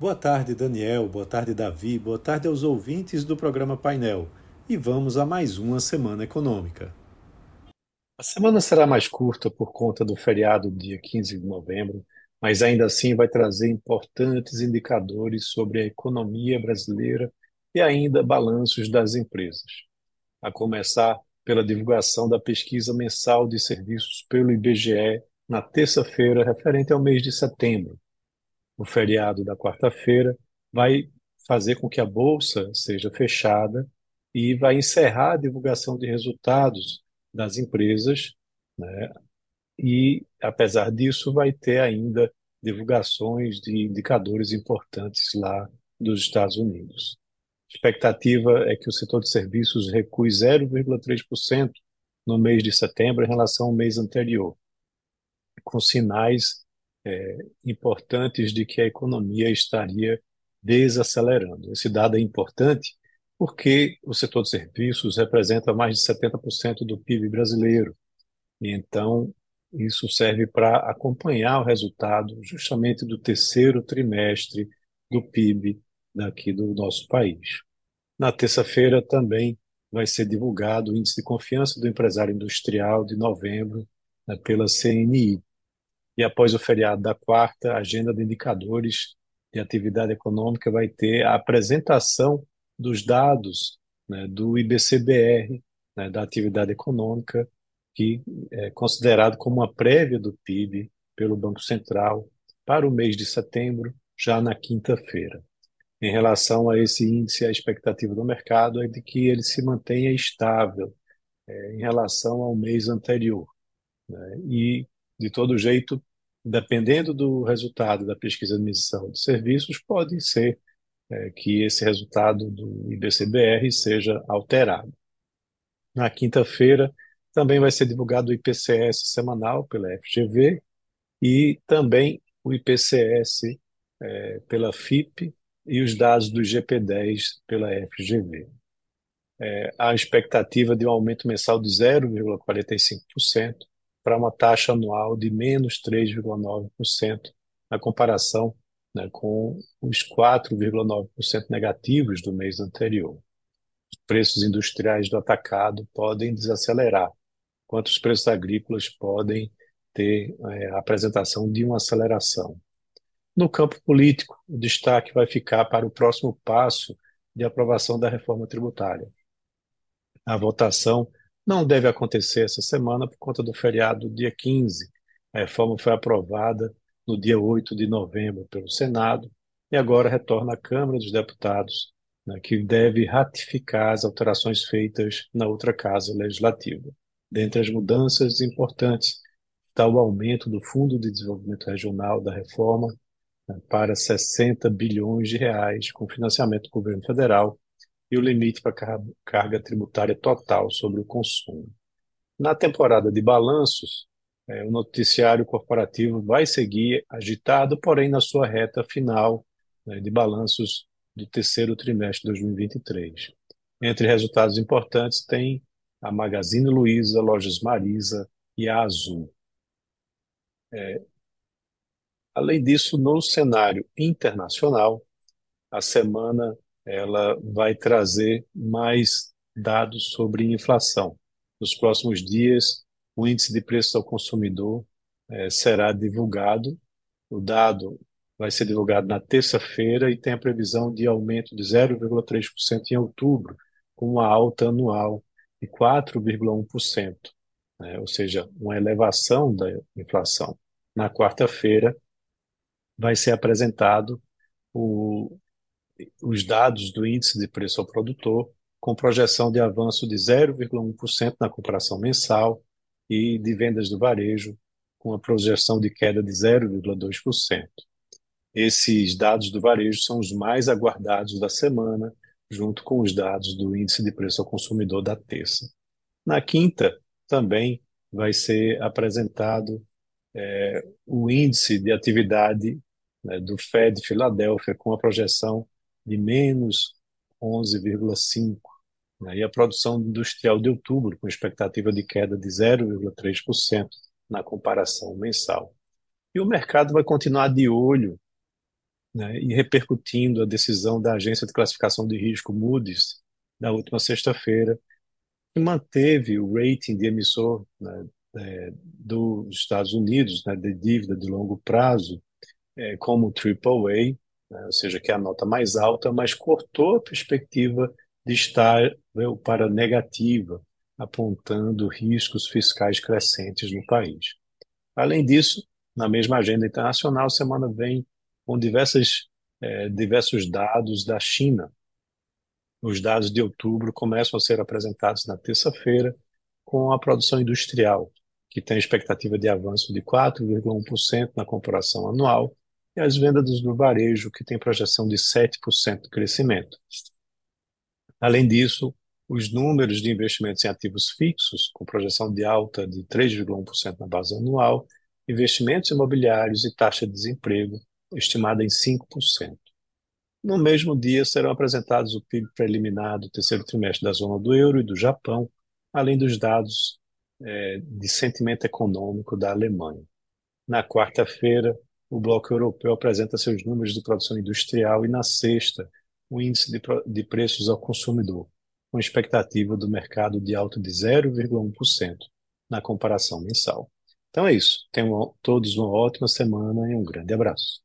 Boa tarde, Daniel. Boa tarde, Davi. Boa tarde aos ouvintes do programa Painel. E vamos a mais uma semana econômica. A semana será mais curta por conta do feriado dia 15 de novembro, mas ainda assim vai trazer importantes indicadores sobre a economia brasileira e ainda balanços das empresas. A começar pela divulgação da pesquisa mensal de serviços pelo IBGE na terça-feira, referente ao mês de setembro, o feriado da quarta-feira, vai fazer com que a bolsa seja fechada e vai encerrar a divulgação de resultados das empresas, né? E apesar disso, vai ter ainda divulgações de indicadores importantes lá dos Estados Unidos. A expectativa é que o setor de serviços recue 0,3% no mês de setembro em relação ao mês anterior, com sinais é, importantes de que a economia estaria desacelerando. Esse dado é importante porque o setor de serviços representa mais de 70% do PIB brasileiro. E então, isso serve para acompanhar o resultado justamente do terceiro trimestre do PIB daqui do nosso país. Na terça-feira também vai ser divulgado o índice de confiança do empresário industrial de novembro né, pela CNI e após o feriado da quarta, a agenda de indicadores de atividade econômica vai ter a apresentação dos dados né, do IBCBR, né, da atividade econômica, que é considerado como uma prévia do PIB pelo Banco Central para o mês de setembro, já na quinta-feira. Em relação a esse índice, a expectativa do mercado é de que ele se mantenha estável é, em relação ao mês anterior. Né? E, de todo jeito, dependendo do resultado da pesquisa de admissão de serviços, pode ser é, que esse resultado do IBCBR seja alterado. Na quinta-feira, também vai ser divulgado o IPCS semanal pela FGV e também o IPCS é, pela FIP e os dados do GP10 pela FGV. É, há expectativa de um aumento mensal de 0,45%, para uma taxa anual de menos 3,9% na comparação né, com os 4,9% negativos do mês anterior. Os preços industriais do atacado podem desacelerar, enquanto os preços agrícolas podem ter é, a apresentação de uma aceleração. No campo político, o destaque vai ficar para o próximo passo de aprovação da reforma tributária. A votação não deve acontecer essa semana por conta do feriado dia 15. A reforma foi aprovada no dia 8 de novembro pelo Senado e agora retorna à Câmara dos Deputados, né, que deve ratificar as alterações feitas na outra casa legislativa. Dentre as mudanças importantes está o aumento do Fundo de Desenvolvimento Regional da reforma né, para 60 bilhões de reais, com financiamento do governo federal e o limite para carga tributária total sobre o consumo. Na temporada de balanços, é, o noticiário corporativo vai seguir agitado, porém na sua reta final né, de balanços do terceiro trimestre de 2023. Entre resultados importantes tem a Magazine Luiza, Lojas Marisa e a Azul. É, além disso, no cenário internacional, a semana ela vai trazer mais dados sobre inflação. Nos próximos dias, o índice de preços ao consumidor eh, será divulgado. O dado vai ser divulgado na terça-feira e tem a previsão de aumento de 0,3% em outubro, com uma alta anual de 4,1%, né? ou seja, uma elevação da inflação. Na quarta-feira, vai ser apresentado o os dados do índice de preço ao produtor, com projeção de avanço de 0,1% na comparação mensal e de vendas do varejo, com a projeção de queda de 0,2%. Esses dados do varejo são os mais aguardados da semana, junto com os dados do índice de preço ao consumidor da terça. Na quinta, também vai ser apresentado é, o índice de atividade né, do Fed Filadélfia, com a projeção de menos 11,5%. Né? E a produção industrial de outubro, com expectativa de queda de 0,3% na comparação mensal. E o mercado vai continuar de olho né, e repercutindo a decisão da agência de classificação de risco Moody's na última sexta-feira, que manteve o rating de emissor né, é, dos Estados Unidos, né, de dívida de longo prazo, é, como AAA, né, ou seja, que é a nota mais alta, mas cortou a perspectiva de estável para negativa, apontando riscos fiscais crescentes no país. Além disso, na mesma agenda internacional, semana vem com diversas, é, diversos dados da China. Os dados de outubro começam a ser apresentados na terça-feira com a produção industrial, que tem expectativa de avanço de 4,1% na comparação anual, e as vendas do varejo, que tem projeção de 7% de crescimento. Além disso, os números de investimentos em ativos fixos, com projeção de alta de 3,1% na base anual, investimentos imobiliários e taxa de desemprego, estimada em 5%. No mesmo dia, serão apresentados o PIB preliminar do terceiro trimestre da zona do euro e do Japão, além dos dados é, de sentimento econômico da Alemanha. Na quarta-feira, o Bloco Europeu apresenta seus números de produção industrial e, na sexta, o índice de, de preços ao consumidor, com expectativa do mercado de alta de 0,1% na comparação mensal. Então é isso. Tenham todos uma ótima semana e um grande abraço.